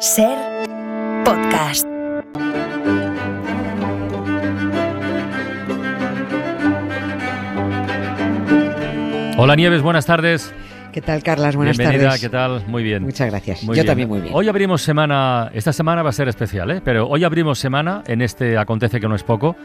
Ser podcast. Hola Nieves, buenas tardes. ¿Qué tal, Carlas? Buenas Bienvenida, tardes. ¿qué tal? Muy bien. Muchas gracias. Muy Yo bien. también muy bien. Hoy abrimos semana, esta semana va a ser especial, ¿eh? pero hoy abrimos semana en este Acontece que no es poco,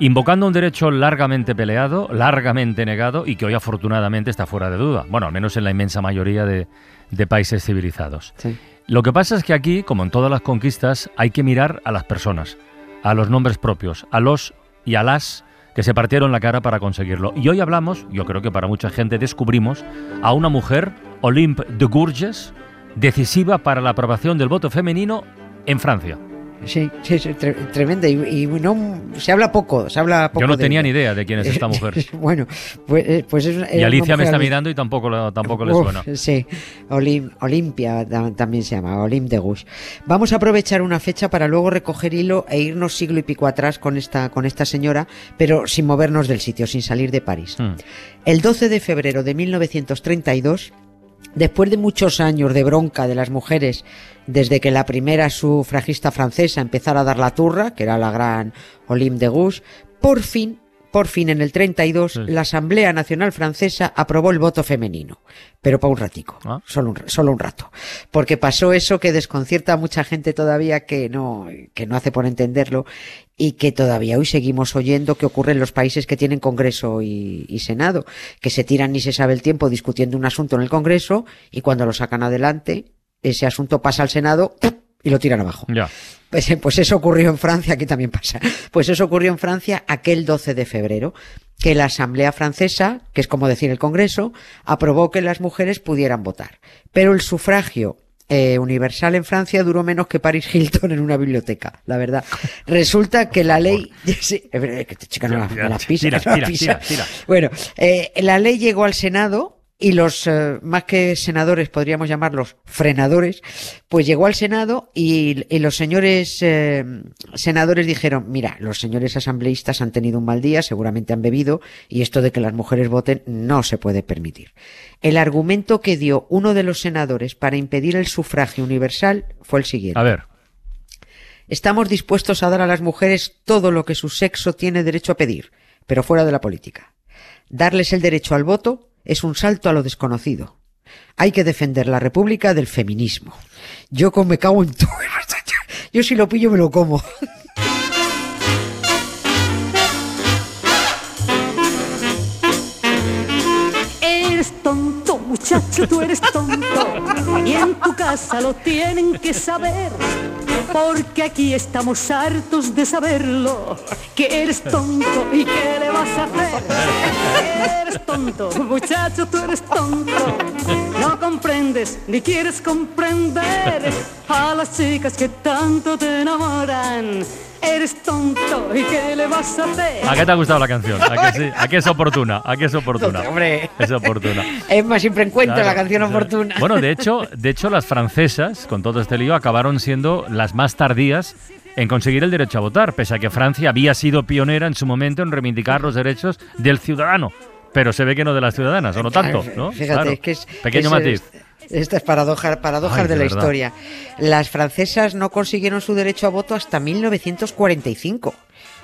invocando un derecho largamente peleado, largamente negado y que hoy afortunadamente está fuera de duda. Bueno, al menos en la inmensa mayoría de, de países civilizados. Sí. Lo que pasa es que aquí, como en todas las conquistas, hay que mirar a las personas, a los nombres propios, a los y a las que se partieron la cara para conseguirlo. Y hoy hablamos, yo creo que para mucha gente descubrimos, a una mujer, Olympe de Gurges, decisiva para la aprobación del voto femenino en Francia. Sí, sí, sí, tre- tremenda. Y, y no, se habla poco, se habla poco Yo no tenía ella. ni idea de quién es esta mujer. bueno, pues, eh, pues es una- Y Alicia me está mirando y tampoco, tampoco le suena. Sí, Olim- Olimpia tam- también se llama, Olim de Gouges. Vamos a aprovechar una fecha para luego recoger hilo e irnos siglo y pico atrás con esta, con esta señora, pero sin movernos del sitio, sin salir de París. Hmm. El 12 de febrero de 1932, después de muchos años de bronca de las mujeres, desde que la primera sufragista francesa empezara a dar la turra, que era la gran Olympe de Gouges, por fin, por fin en el 32, Sí. la Asamblea Nacional Francesa aprobó el voto femenino, pero para un ratico, Ah. solo, un, solo un rato, porque pasó eso que desconcierta a mucha gente todavía que no, que no hace por entenderlo y que todavía hoy seguimos oyendo que ocurre en los países que tienen Congreso y, y Senado, que se tiran ni se sabe el tiempo discutiendo un asunto en el Congreso y cuando lo sacan adelante, ese asunto pasa al Senado y lo tiran abajo. Ya. Pues, eh, pues eso ocurrió en Francia, aquí también pasa. Pues eso ocurrió en Francia aquel 12 de febrero, que la Asamblea Francesa, que es como decir el Congreso, aprobó que las mujeres pudieran votar. Pero el sufragio eh, universal en Francia duró menos que Paris Hilton en una biblioteca, la verdad. Resulta que la ley... Sí, es verdad, que esta chica no la, no la pisa, Tira, no la tira, pisa. tira, tira. Bueno, eh, la ley llegó al Senado y los, eh, más que senadores, podríamos llamarlos frenadores, pues llegó al Senado y, y los señores eh, senadores dijeron, mira, los señores asambleístas han tenido un mal día, seguramente han bebido, y esto de que las mujeres voten no se puede permitir. El argumento que dio uno de los senadores para impedir el sufragio universal fue el siguiente. A ver, Estamos dispuestos a dar a las mujeres todo lo que su sexo tiene derecho a pedir, pero fuera de la política. Darles el derecho al voto es un salto a lo desconocido. Hay que defender la república del feminismo. Yo como me cago en todo. Yo si lo pillo me lo como. Eres tonto, muchacho, tú eres tonto. Y en tu casa lo tienen que saber. Porque aquí estamos hartos de saberlo. Que eres tonto y qué le vas a hacer. Eres tonto, muchacho, tú eres tonto. No comprendes ni quieres comprender a las chicas que tanto te enamoran. Eres tonto y qué le vas a hacer. ¿a qué te ha gustado la canción? ¿A qué, sí? ¿A qué es oportuna? ¿A qué es oportuna? Hombre. Es oportuna. Es más, siempre encuentro Claro, la canción claro. oportuna. Bueno, de hecho, de hecho, las francesas, con todo este lío, acabaron siendo las más tardías en conseguir el derecho a votar, pese a que Francia había sido pionera en su momento en reivindicar los derechos del ciudadano. Pero se ve que no de las ciudadanas, o no tanto, Claro, ¿no? Fíjate, Claro. es que es. Pequeño es, paradojas, paradojas Ay, de, de la verdad. historia. Las francesas no consiguieron su derecho a voto hasta 1945.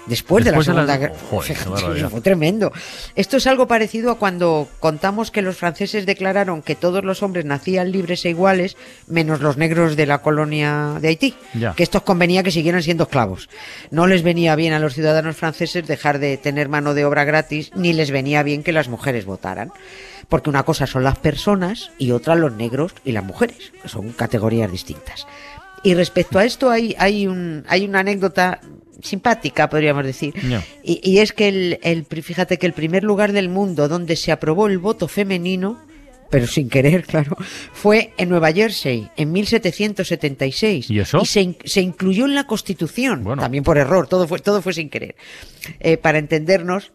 Después, Después de la la- Segunda Guerra. Fíjate, barbaridad. fue tremendo. Esto es algo parecido a cuando contamos que los franceses declararon que todos los hombres nacían libres e iguales, menos los negros de la colonia de Haití. Ya. Que estos convenía que siguieran siendo esclavos. No les venía bien a los ciudadanos franceses dejar de tener mano de obra gratis, ni les venía bien que las mujeres votaran. Porque una cosa son las personas y otra los negros y las mujeres, que son categorías distintas. Y respecto a esto hay, hay, un, hay una anécdota simpática, podríamos decir. Y, y es que el, el, fíjate que el primer lugar del mundo donde se aprobó el voto femenino, pero sin querer, claro, fue en Nueva Jersey en 1776. ¿Y eso? se, in- se incluyó en la Constitución, Bueno. también por error, todo fue, todo fue sin querer. Eh, para entendernos,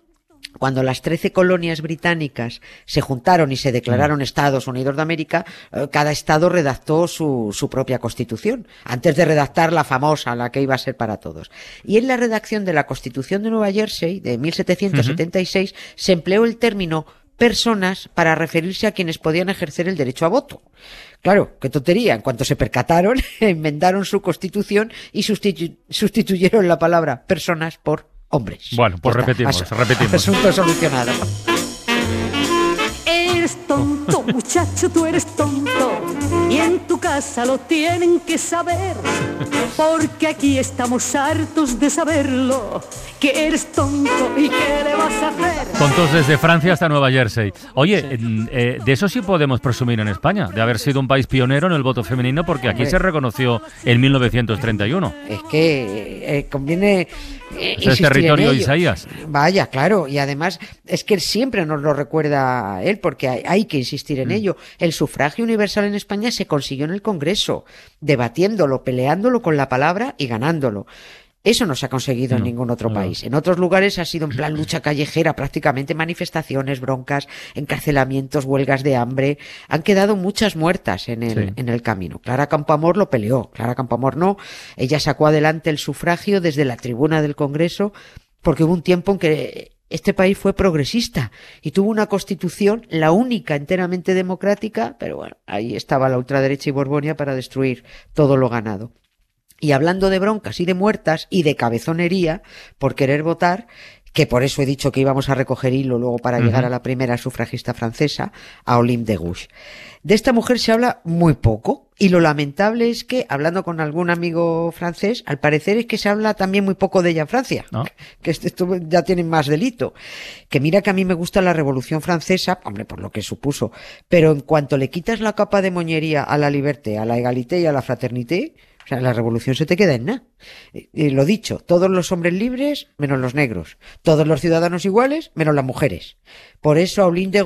cuando las 13 colonias británicas se juntaron y se declararon Estados Unidos de América, eh, cada estado redactó su, su propia constitución, antes de redactar la famosa, la que iba a ser para todos. Y en la redacción de la Constitución de Nueva Jersey, de 1776, se empleó el término personas para referirse a quienes podían ejercer el derecho a voto. Claro, qué tontería. En cuanto se percataron, inventaron su constitución y sustitu- sustituyeron la palabra personas por hombres. Bueno, pues está. repetimos, As- repetimos. Asunto solucionado. Eres tonto, muchacho, tú eres tonto. Y en tu casa lo tienen que saber. Porque aquí estamos hartos de saberlo. Que eres tonto y qué le vas a hacer. Tontos desde Francia hasta Nueva Jersey. Oye, en- eh, de eso sí podemos presumir en España, de haber sido un país pionero en el voto femenino, porque aquí Hombre. se reconoció en 1931. Es que eh, conviene. eh, es territorio ello. Isaías. Vaya, claro, y además es que él siempre nos lo recuerda a él, porque hay, hay que insistir Mm. en ello. El sufragio universal en España se consiguió en el Congreso, debatiéndolo, peleándolo con la palabra y ganándolo. Eso no se ha conseguido en ningún otro no. país. En otros lugares ha sido en plan lucha callejera, prácticamente manifestaciones, broncas, encarcelamientos, huelgas de hambre. Han quedado muchas muertas en el, Sí. en el camino. Clara Campoamor lo peleó, Clara Campoamor no. Ella sacó adelante el sufragio desde la tribuna del Congreso porque hubo un tiempo en que este país fue progresista y tuvo una constitución, la única enteramente democrática, pero bueno, ahí estaba la ultraderecha y Borbonia para destruir todo lo ganado. Y hablando de broncas y de muertas y de cabezonería por querer votar, que por eso he dicho que íbamos a recoger hilo luego para llegar a la primera sufragista francesa, a Olympe de Gouges. De esta mujer se habla muy poco y lo lamentable es que, hablando con algún amigo francés, al parecer es que se habla también muy poco de ella en Francia, ¿No? que esto ya tienen más delito. Que mira que a mí me gusta la Revolución Francesa, hombre, por lo que supuso, pero en cuanto le quitas la capa de moñería a la liberté, a la egalité y a la fraternité, o sea, la revolución se te queda en nada. Eh, eh, lo dicho, todos los hombres libres, menos los negros. Todos los ciudadanos iguales, menos las mujeres. Por eso, Aulín de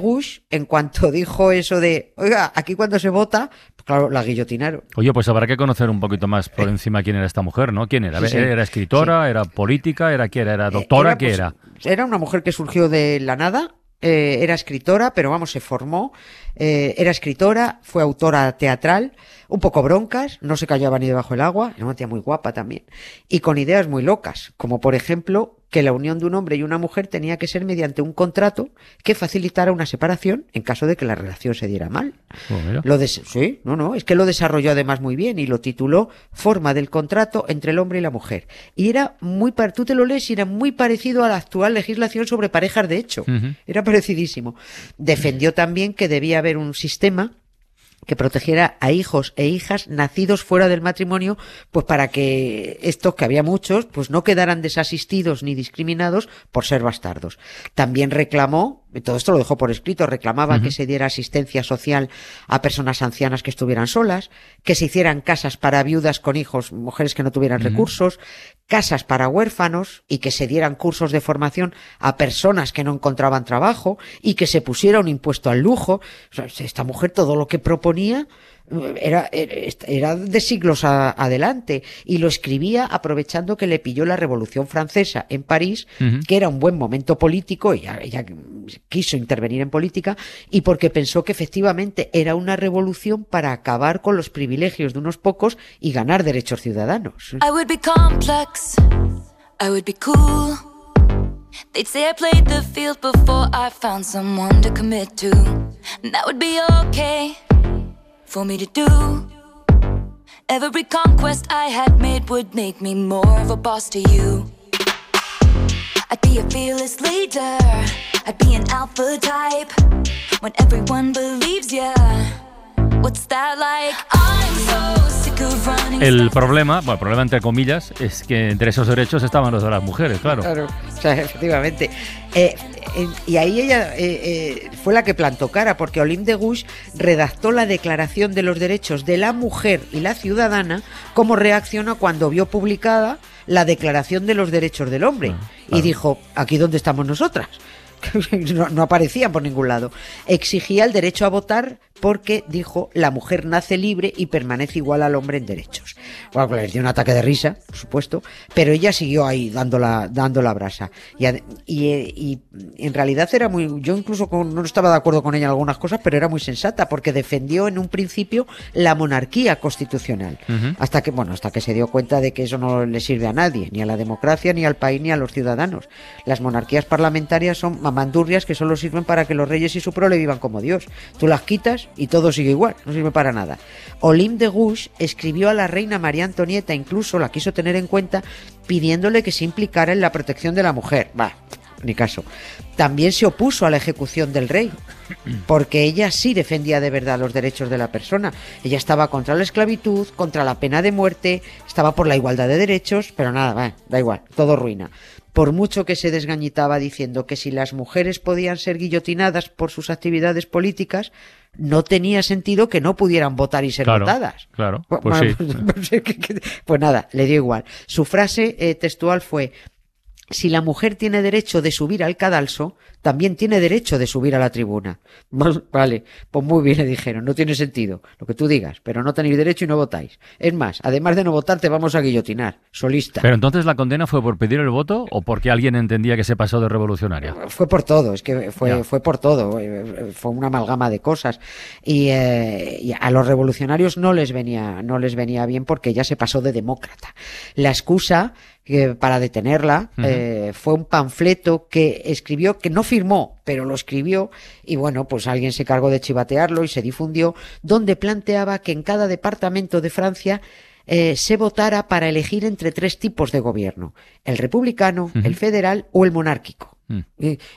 en cuanto dijo eso de, oiga, aquí cuando se vota, pues claro, la guillotinaron. Oye, pues habrá que conocer un poquito más por encima quién era esta mujer, ¿no? ¿Quién era? Sí, sí. ¿Era escritora? ¿Era política? ¿Era qué era? ¿Era doctora? Era, ¿Qué pues, era? Era una mujer que surgió de la nada, eh, era escritora, pero vamos, se formó, eh, era escritora, fue autora teatral, un poco broncas, no se callaba ni debajo del agua, era una tía muy guapa también, y con ideas muy locas, como por ejemplo que la unión de un hombre y una mujer tenía que ser mediante un contrato que facilitara una separación en caso de que la relación se diera mal. Oh. Lo des- sí, no, no, es que lo desarrolló además muy bien y lo tituló Forma del contrato entre el hombre y la mujer. Y era muy, tú te lo lees y era muy parecido a la actual legislación sobre parejas de hecho. Era parecidísimo. Defendió también que debía haber un sistema que protegiera a hijos e hijas nacidos fuera del matrimonio, pues para que estos, que había muchos, pues no quedaran desasistidos ni discriminados por ser bastardos. También reclamó, todo esto lo dejó por escrito, reclamaba que se diera asistencia social a personas ancianas que estuvieran solas, que se hicieran casas para viudas con hijos, mujeres que no tuvieran recursos, casas para huérfanos y que se dieran cursos de formación a personas que no encontraban trabajo y que se pusiera un impuesto al lujo. O sea, esta mujer todo lo que proponía era, era de siglos a- adelante y lo escribía aprovechando que le pilló la Revolución Francesa en París, Ujú. que era un buen momento político, y ella, ella quiso intervenir en política, y porque pensó que efectivamente era una revolución para acabar con los privilegios de unos pocos y ganar derechos ciudadanos. I would be complex, I would be cool. They'd say I played the field before I found someone to commit to. And that would be okay for me to do. Every conquest I had made would make me more of a boss to you. I'd be a fearless leader, I'd be an alpha type. When everyone believes ya, what's that like? I'm so. El problema, bueno, el problema entre comillas, es que entre esos derechos estaban los de las mujeres, claro. Claro, o sea, efectivamente. Eh, eh, y ahí ella eh, eh, fue la que plantó cara, porque Olympe de Gouges redactó la Declaración de los Derechos de la Mujer y la Ciudadana como reacción a cuando vio publicada la Declaración de los Derechos del Hombre. Ah, Y dijo, aquí donde estamos nosotras. No, no aparecían por ningún lado. Exigía el derecho a votar porque, dijo, la mujer nace libre y permanece igual al hombre en derechos. Bueno, pues le dio un ataque de risa, por supuesto, pero ella siguió ahí dando la, dando la brasa. Y, y, eh, y en realidad era muy, yo incluso con- no estaba de acuerdo con ella en algunas cosas, pero era muy sensata porque defendió en un principio la monarquía constitucional. Hasta que, bueno, hasta que se dio cuenta de que eso no le sirve a nadie, ni a la democracia, ni al país, ni a los ciudadanos. Las monarquías parlamentarias son mamandurrias que solo sirven para que los reyes y su prole vivan como Dios. Tú las quitas y todo sigue igual, no sirve para nada. Olim de Gouges escribió a la reina María Antonieta, incluso la quiso tener en cuenta, pidiéndole que se implicara en la protección de la mujer. Va, ni caso. También se opuso a la ejecución del rey, porque ella sí defendía de verdad los derechos de la persona. Ella estaba contra la esclavitud, contra la pena de muerte, estaba por la igualdad de derechos, pero nada, va, da igual, todo ruina. Por mucho que se desgañitaba diciendo que si las mujeres podían ser guillotinadas por sus actividades políticas, no tenía sentido que no pudieran votar y ser Claro, votadas. claro, pues bueno, sí. pues, pues nada, le dio igual. Su frase eh, textual fue: si la mujer tiene derecho de subir al cadalso, también tiene derecho de subir a la tribuna. Vale, pues muy bien le dijeron, no tiene sentido lo que tú digas, pero no tenéis derecho y no votáis. Es más, además de no votar, te vamos a guillotinar, solista. Pero entonces la condena fue por pedir el voto o porque alguien entendía que se pasó de revolucionaria. Fue por todo, es que fue, Ya. fue por todo, eh, fue una amalgama de cosas. Y, eh, y a los revolucionarios no les venía, no les venía bien porque ya se pasó de demócrata. La excusa para detenerla eh, fue un panfleto que escribió, que no firmó, pero lo escribió, y bueno, pues alguien se cargó de chivatearlo y se difundió, donde planteaba que en cada departamento de Francia eh, se votara para elegir entre tres tipos de gobierno, el republicano, el federal o el monárquico. Mm.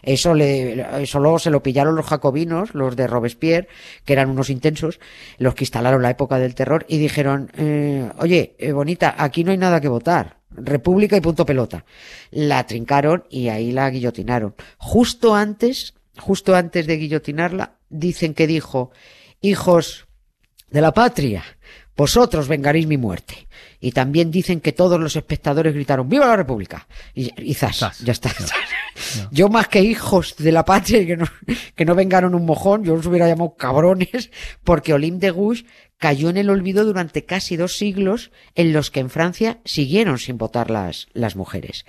Eso, le, eso luego se lo pillaron los jacobinos, los de Robespierre, que eran unos intensos, los que instalaron la época del terror, y dijeron, eh, oye, eh, bonita, aquí no hay nada que votar. República y punto pelota. La trincaron y ahí la guillotinaron. Justo antes, justo antes de guillotinarla, dicen que dijo, hijos de la patria, vosotros vengaréis mi muerte. Y también dicen que todos los espectadores gritaron ¡Viva la República! Y, y zas, Zas. ya está. Yo más que hijos de la patria que no, que no vengaron un mojón, yo los hubiera llamado cabrones, porque Olim de Gouges cayó en el olvido durante casi dos siglos en los que en Francia siguieron sin votar las, las mujeres.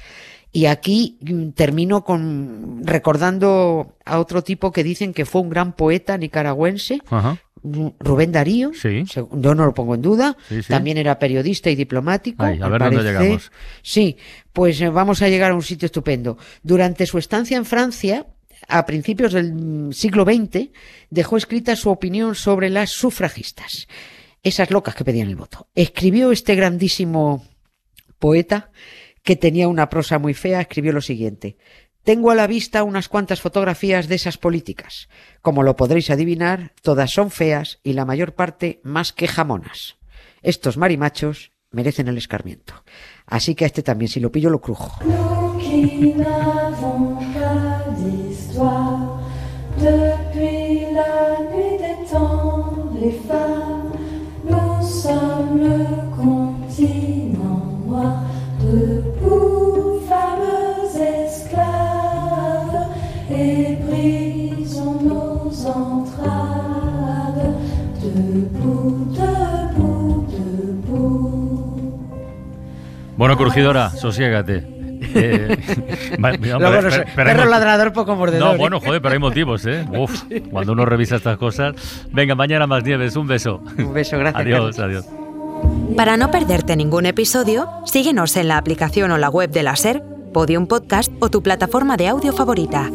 Y aquí mm, termino con recordando a otro tipo que dicen que fue un gran poeta nicaragüense, Ajá. Rubén Darío, Sí. yo no lo pongo en duda, Sí, sí. también era periodista y diplomático. Ay, a ver dónde llegamos. Sí, pues eh, vamos a llegar a un sitio estupendo. Durante su estancia en Francia, a principios del mm, siglo XX, dejó escrita su opinión sobre las sufragistas, esas locas que pedían el voto. Escribió este grandísimo poeta que tenía una prosa muy fea, escribió lo siguiente. Tengo a la vista unas cuantas fotografías de esas políticas. Como lo podréis adivinar, todas son feas y la mayor parte más que jamonas. Estos marimachos merecen el escarmiento. Así que a este también, si lo pillo, lo crujo. Bueno, Curgidora, sosiégate. Eh, va- mira, Luego pero- no sé, pero- pero hay perro ladrador poco mordedor. No, ¿eh? bueno, joder, pero hay motivos, ¿eh? Uf, cuando uno revisa estas cosas. Venga, mañana más nieves, un beso. Un beso, gracias. Adiós, adiós. Para no perderte ningún episodio, síguenos en la aplicación o la web de la SER, Podium Podcast o tu plataforma de audio favorita.